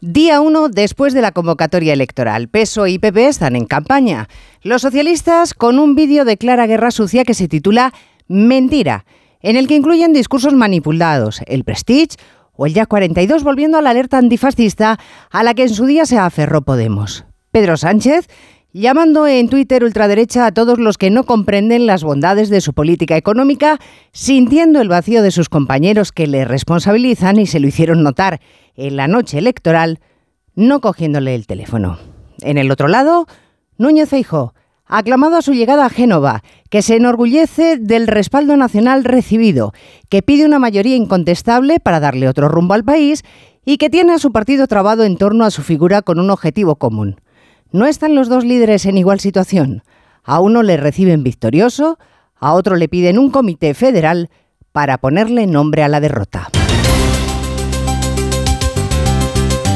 Día 1 después de la convocatoria electoral. PESO y PP están en campaña. Los socialistas con un vídeo de clara guerra sucia que se titula Mentira, en el que incluyen discursos manipulados, el Prestige o el Ya 42 volviendo a la alerta antifascista a la que en su día se aferró Podemos. Pedro Sánchez llamando en Twitter ultraderecha a todos los que no comprenden las bondades de su política económica, sintiendo el vacío de sus compañeros que le responsabilizan y se lo hicieron notar en la noche electoral, no cogiéndole el teléfono. En el otro lado, Núñez Feijóo, aclamado a su llegada a Génova, que se enorgullece del respaldo nacional recibido, que pide una mayoría incontestable para darle otro rumbo al país y que tiene a su partido trabado en torno a su figura con un objetivo común. No están los dos líderes en igual situación. A uno le reciben victorioso, a otro le piden un comité federal para ponerle nombre a la derrota.